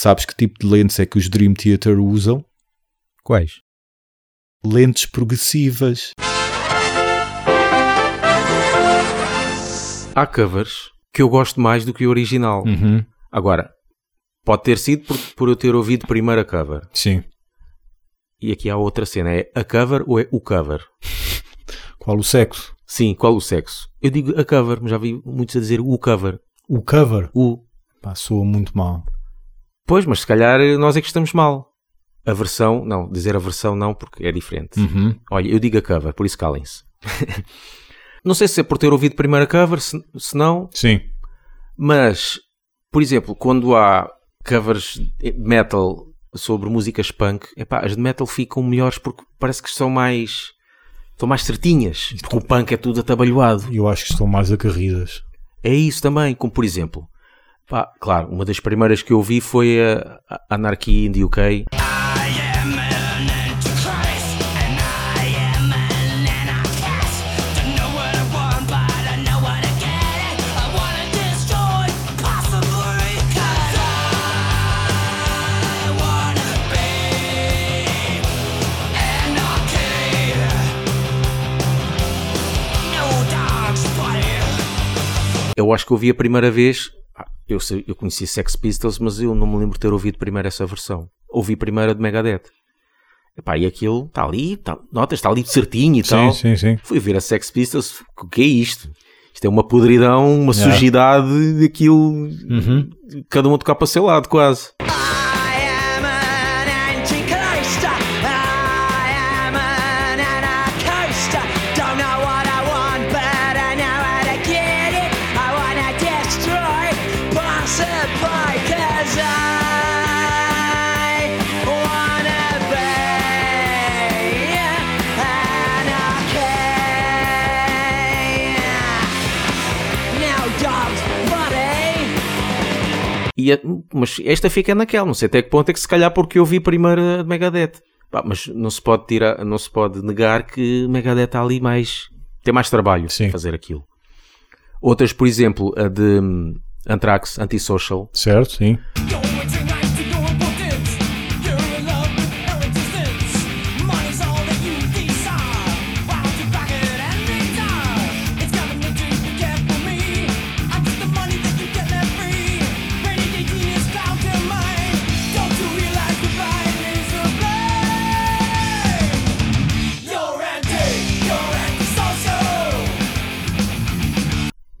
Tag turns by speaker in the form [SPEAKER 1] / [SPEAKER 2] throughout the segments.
[SPEAKER 1] Sabes que tipo de lentes é que os Dream Theater usam?
[SPEAKER 2] Quais?
[SPEAKER 1] Lentes progressivas.
[SPEAKER 3] Há covers que eu gosto mais do que o original.
[SPEAKER 1] Uhum.
[SPEAKER 3] Agora, pode ter sido por, por eu ter ouvido primeiro a cover.
[SPEAKER 1] Sim.
[SPEAKER 3] E aqui há outra cena: é a cover ou é o cover?
[SPEAKER 1] Qual o sexo?
[SPEAKER 3] Sim, qual o sexo? Eu digo a cover, mas já vi muitos a dizer o cover.
[SPEAKER 1] O cover.
[SPEAKER 3] O.
[SPEAKER 1] Pá, soa muito mal.
[SPEAKER 3] Pois, mas se calhar nós é que estamos mal. A versão, não, dizer a versão não, porque é diferente.
[SPEAKER 1] Uhum.
[SPEAKER 3] Olha, eu digo a cover, por isso calem-se. não sei se é por ter ouvido primeiro a cover, se, se não,
[SPEAKER 1] Sim.
[SPEAKER 3] mas, por exemplo, quando há covers de metal sobre músicas punk, epá, as de metal ficam melhores porque parece que são mais. estão mais certinhas. Porque o punk é tudo atabalhoado.
[SPEAKER 1] Eu acho que estão mais acarridas.
[SPEAKER 3] É isso também, como por exemplo. Pá, claro, uma das primeiras que eu vi foi a Anarchy in the UK. Eu acho que eu vi a primeira vez. Ah, Eu, sei- eu conhecia Sex Pistols, mas eu não me lembro de ter ouvido primeiro essa versão. Ouvi primeiro a de Megadeth. Epá, e aquilo está ali, tá, notas, está ali certinho e tal.
[SPEAKER 1] Sim, sim, sim.
[SPEAKER 3] Fui ver a Sex Pistols, o que é isto? Isto é uma podridão, uma
[SPEAKER 1] Yeah.
[SPEAKER 3] sujidade, aquilo.
[SPEAKER 1] Uhum.
[SPEAKER 3] Cada um a tocar para o seu lado, quase. E a- mas esta fica naquela, não sei até que ponto é que se calhar porque eu vi primeiro a de Megadeth. Pá, mas não se pode tirar, não se pode negar que Megadeth está ali mais tem mais trabalho
[SPEAKER 1] Sim.
[SPEAKER 3] fazer aquilo. Outras, por exemplo, a de hum, Anthrax, Antisocial,
[SPEAKER 1] Certo, sim.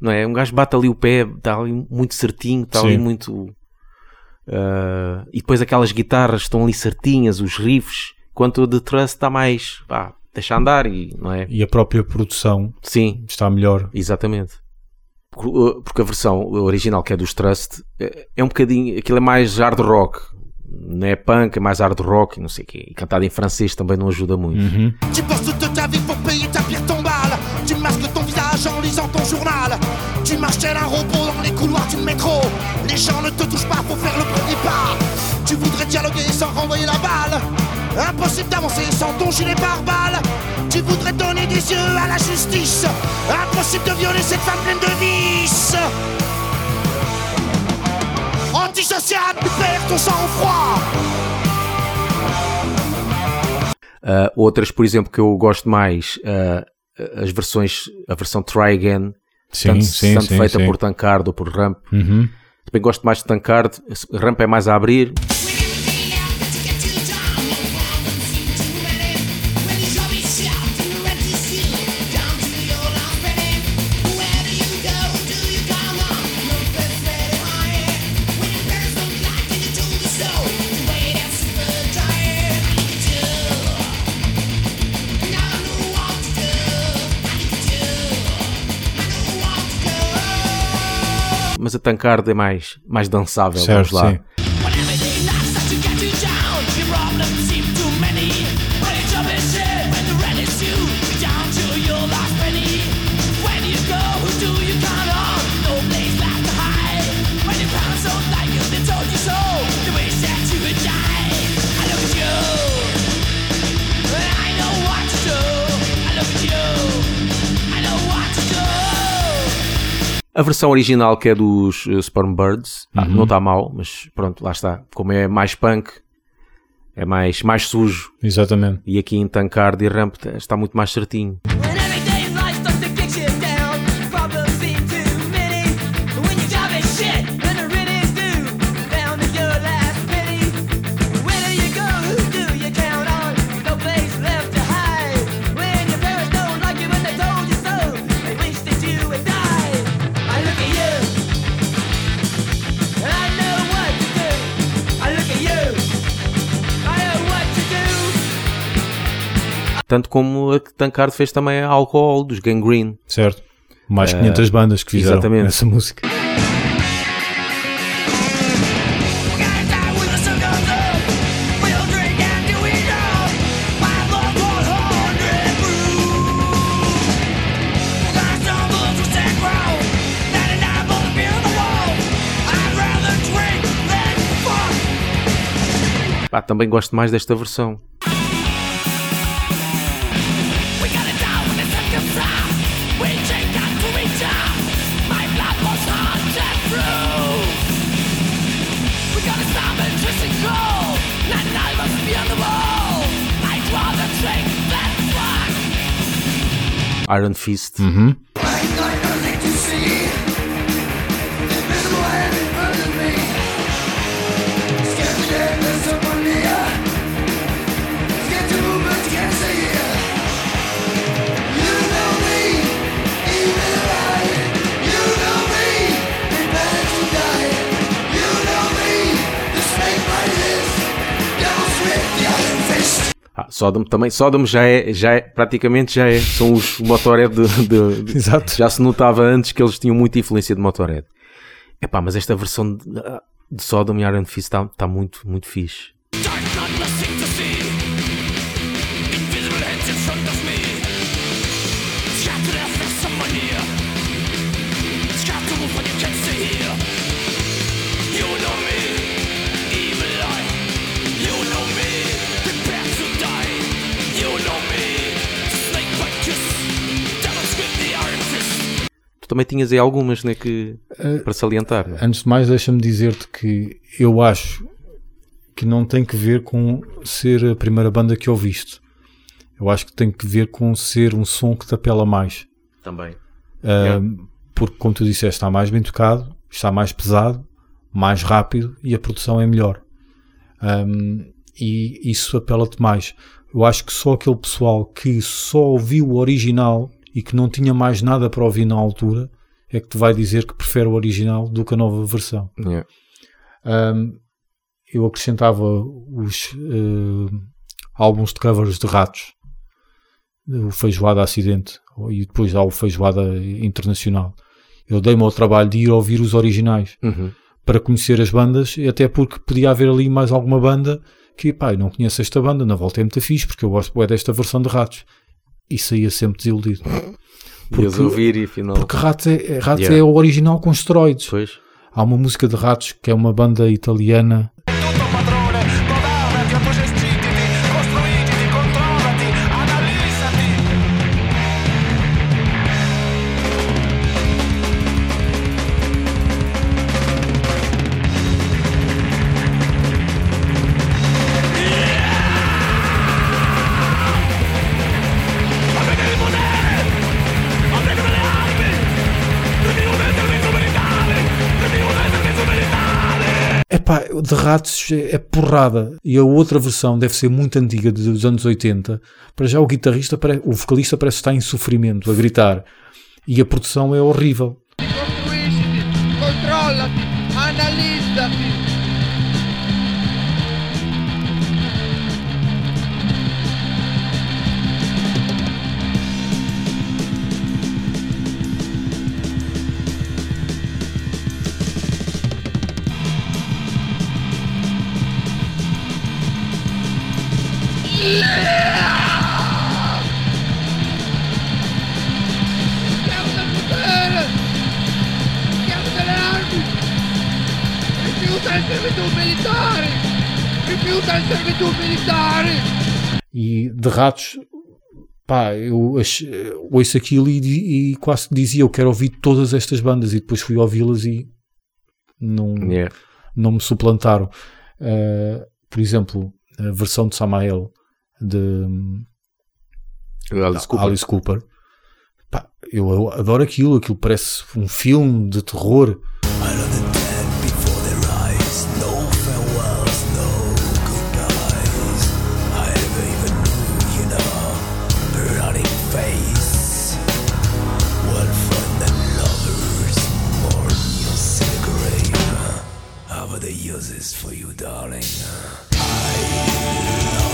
[SPEAKER 3] Não é? Um gajo bate ali o pé, está ali muito certinho, está ali muito. ah, e depois aquelas guitarras estão ali certinhas, os riffs, enquanto o de Trust está mais. Pá, deixa andar e não é?
[SPEAKER 1] E a própria produção
[SPEAKER 3] Sim,
[SPEAKER 1] está melhor.
[SPEAKER 3] Exatamente. Porque, uh, porque a versão original que é dos Trust é, é um bocadinho. Aquilo é mais hard rock. Não é punk, é mais hard rock e não sei o quê. E cantado em francês também não ajuda muito.
[SPEAKER 1] Uhum.
[SPEAKER 4] Tu masques ton visage en lisant ton journal. Tu marches tel un robot dans les couloirs du métro. Les gens ne te touchent pas pour faire le premier pas. Tu voudrais dialoguer sans renvoyer la balle. Impossible d'avancer sans ton gilet pare-balles. Tu voudrais donner des yeux à la justice. Impossible de violer cette femme pleine de vices. Antisocial, tu perds ton sang-froid.
[SPEAKER 3] Uh, outras, por exemplo, que eu gosto mais, uh, as versões, a versão Try Again,
[SPEAKER 1] Sim,
[SPEAKER 3] tanto,
[SPEAKER 1] sim,
[SPEAKER 3] tanto
[SPEAKER 1] sim,
[SPEAKER 3] feita por Tankard ou por Ramp.
[SPEAKER 1] Uhum.
[SPEAKER 3] Também gosto mais de Tankard, Ramp é mais a abrir. Mas a Tankard é mais, mais dançável,
[SPEAKER 1] Certo,
[SPEAKER 3] vamos lá.
[SPEAKER 1] sim.
[SPEAKER 3] A versão original que é dos uh, Sperm Birds, ah,
[SPEAKER 2] Uhum.
[SPEAKER 3] não está mal, mas pronto, lá está. Como é mais punk, é mais, mais sujo.
[SPEAKER 2] Exatamente.
[SPEAKER 3] E aqui em Tankard e Ramp está muito mais certinho. Tanto como a que Tankard fez também a Alcohol, dos Gangrene.
[SPEAKER 2] Certo. Mais 500 bandas que fizeram
[SPEAKER 3] exatamente.
[SPEAKER 2] essa música.
[SPEAKER 3] Pá, também gosto mais desta versão. Iron Fist.
[SPEAKER 2] Uhum.
[SPEAKER 3] Sodom também. Sodom já é, já é, praticamente já é. São os Motorhead de, de- de-
[SPEAKER 2] Exato.
[SPEAKER 3] Já se notava antes que eles tinham muita influência de Motorhead. Epá, mas esta versão de, de Sodom e Iron Fist está tá muito, muito fixe. Também tinhas aí algumas, né, que, para salientar. né?
[SPEAKER 2] Antes de mais, deixa-me dizer-te que eu acho que não tem que ver com ser a primeira banda que ouviste. Eu acho que tem que ver com ser um som que te apela mais.
[SPEAKER 3] Também.
[SPEAKER 2] Ah, Porque, como tu disseste, está mais bem tocado, está mais pesado, mais rápido e a produção é melhor. Ahm, e isso apela-te mais. Eu acho que só aquele pessoal que só ouviu o original e que não tinha mais nada para ouvir na altura é que te vai dizer que prefere o original do que a nova versão.
[SPEAKER 3] Yeah.
[SPEAKER 2] Um, eu acrescentava os eh, álbuns de covers de ratos, o Feijoada Acidente e depois há o Feijoada Internacional. Eu dei-me ao trabalho de ir ouvir os originais
[SPEAKER 3] Uhum.
[SPEAKER 2] para conhecer as bandas, e até porque podia haver ali mais alguma banda que, pá, eu não conheço esta banda, na volta é muito fixe, porque eu gosto bué desta versão de ratos. E saía sempre desiludido.
[SPEAKER 3] Ias ouvir e afinal.
[SPEAKER 2] Porque Ratos, é, é- Ratos
[SPEAKER 3] Yeah.
[SPEAKER 2] é o original com esteroides.
[SPEAKER 3] Depois.
[SPEAKER 2] Há uma música de Ratos que é uma banda italiana de ratos é porrada. E a outra versão deve ser muito antiga, dos anos 80. Para já o guitarrista, o vocalista parece estar em sofrimento, a gritar. E a produção é horrível.
[SPEAKER 5] Costruisciti, controllati,
[SPEAKER 2] E de ratos, pá, eu ouço aquilo e, e quase dizia eu quero ouvir todas estas bandas e depois fui ouvi-las e não,
[SPEAKER 3] Yeah.
[SPEAKER 2] não me suplantaram. Uh, por exemplo, a versão de Samael de
[SPEAKER 3] Alice Cooper.
[SPEAKER 2] Alice Cooper. Pá, eu, eu adoro aquilo, aquilo parece um filme de terror. Eu vou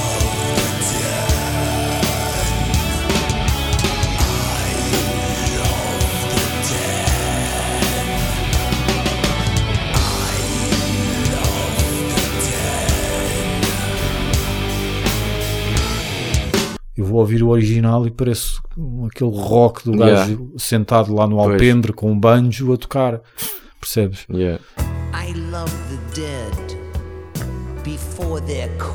[SPEAKER 2] ouvir o original e parece aquele rock do gajo sentado lá no
[SPEAKER 3] Pois.
[SPEAKER 2] alpendre com um banjo a tocar. Percebes?
[SPEAKER 3] Yeah.
[SPEAKER 6] I love the dead before they're cool.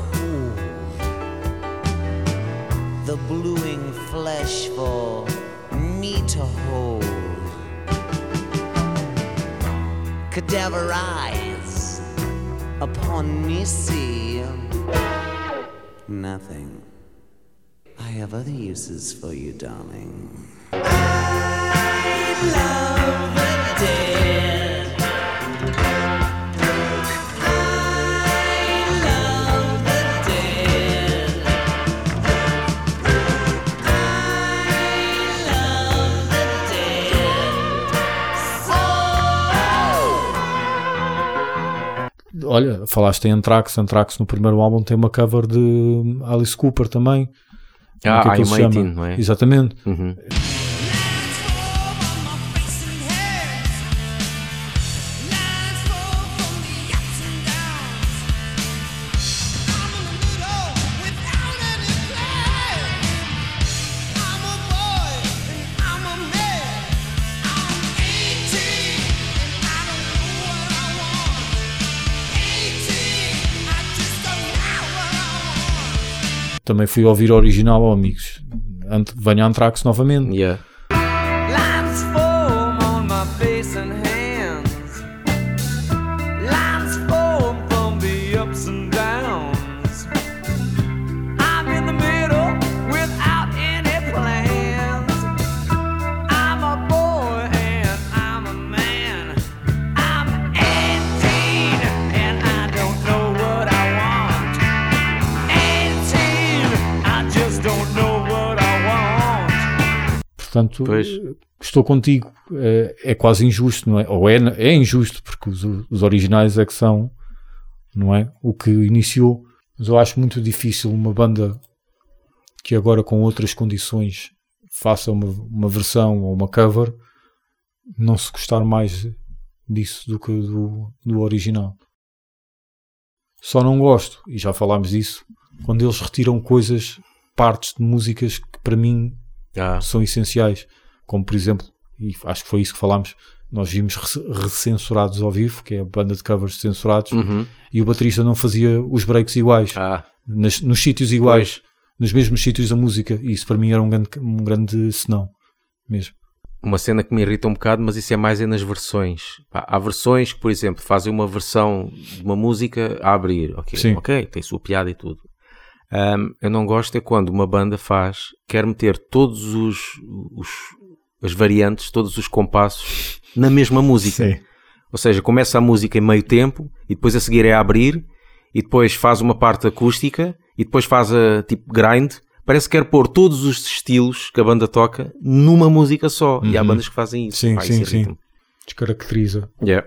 [SPEAKER 6] The bluing flesh for me to hold. Cadaver eyes upon me see nothing. I have other uses for you, darling. I love the dead.
[SPEAKER 2] Olha, falaste em Anthrax. Anthrax no primeiro álbum tem uma cover de Alice Cooper também. Como é que
[SPEAKER 3] Ah,
[SPEAKER 2] aquilo
[SPEAKER 3] I'm
[SPEAKER 2] se chama?
[SPEAKER 3] 18, não é?
[SPEAKER 2] Exatamente.
[SPEAKER 3] Uhum.
[SPEAKER 2] Também fui ouvir o original, oh, amigos. Ant- Venha Anthrax novamente.
[SPEAKER 3] Yeah.
[SPEAKER 2] Portanto,
[SPEAKER 3] Pois.
[SPEAKER 2] eh, estou contigo. É, é quase injusto, não é? Ou é, é injusto, porque os, os originais é que são, não é? O que iniciou. Mas eu acho muito difícil uma banda que agora com outras condições faça uma, uma versão ou uma cover não se gostar mais disso do que do, do original. Só não gosto, e já falámos disso, quando eles retiram coisas, partes de músicas que para mim
[SPEAKER 3] Ah,
[SPEAKER 2] são essenciais, como por exemplo, e acho que foi isso que falámos, nós vimos Rec- Recensurados ao vivo, que é a banda de covers censurados,
[SPEAKER 3] uhum.
[SPEAKER 2] e o baterista não fazia os breaks iguais,
[SPEAKER 3] ah
[SPEAKER 2] nas- nos sítios iguais, nos mesmos sítios da música, e isso para mim era um grande, um grande senão, mesmo.
[SPEAKER 3] uma cena que me irrita um bocado, mas isso é mais é nas versões. Há versões que, por exemplo, fazem uma versão de uma música a abrir. Ok,
[SPEAKER 2] Sim.
[SPEAKER 3] ok, tem sua piada e tudo. Ahm, eu não gosto é quando uma banda faz, quer meter todos os, os as variantes, todos os compassos na mesma música. Ou seja, começa a música em meio tempo e depois a seguir é a abrir e depois faz uma parte acústica e depois faz a tipo grind. Parece que quer pôr todos os estilos que a banda toca numa música só. E há
[SPEAKER 2] Uhum.
[SPEAKER 3] bandas que fazem isso.
[SPEAKER 2] Sim,
[SPEAKER 3] Pá,
[SPEAKER 2] sim, sim. Descaracteriza.
[SPEAKER 3] Yeah.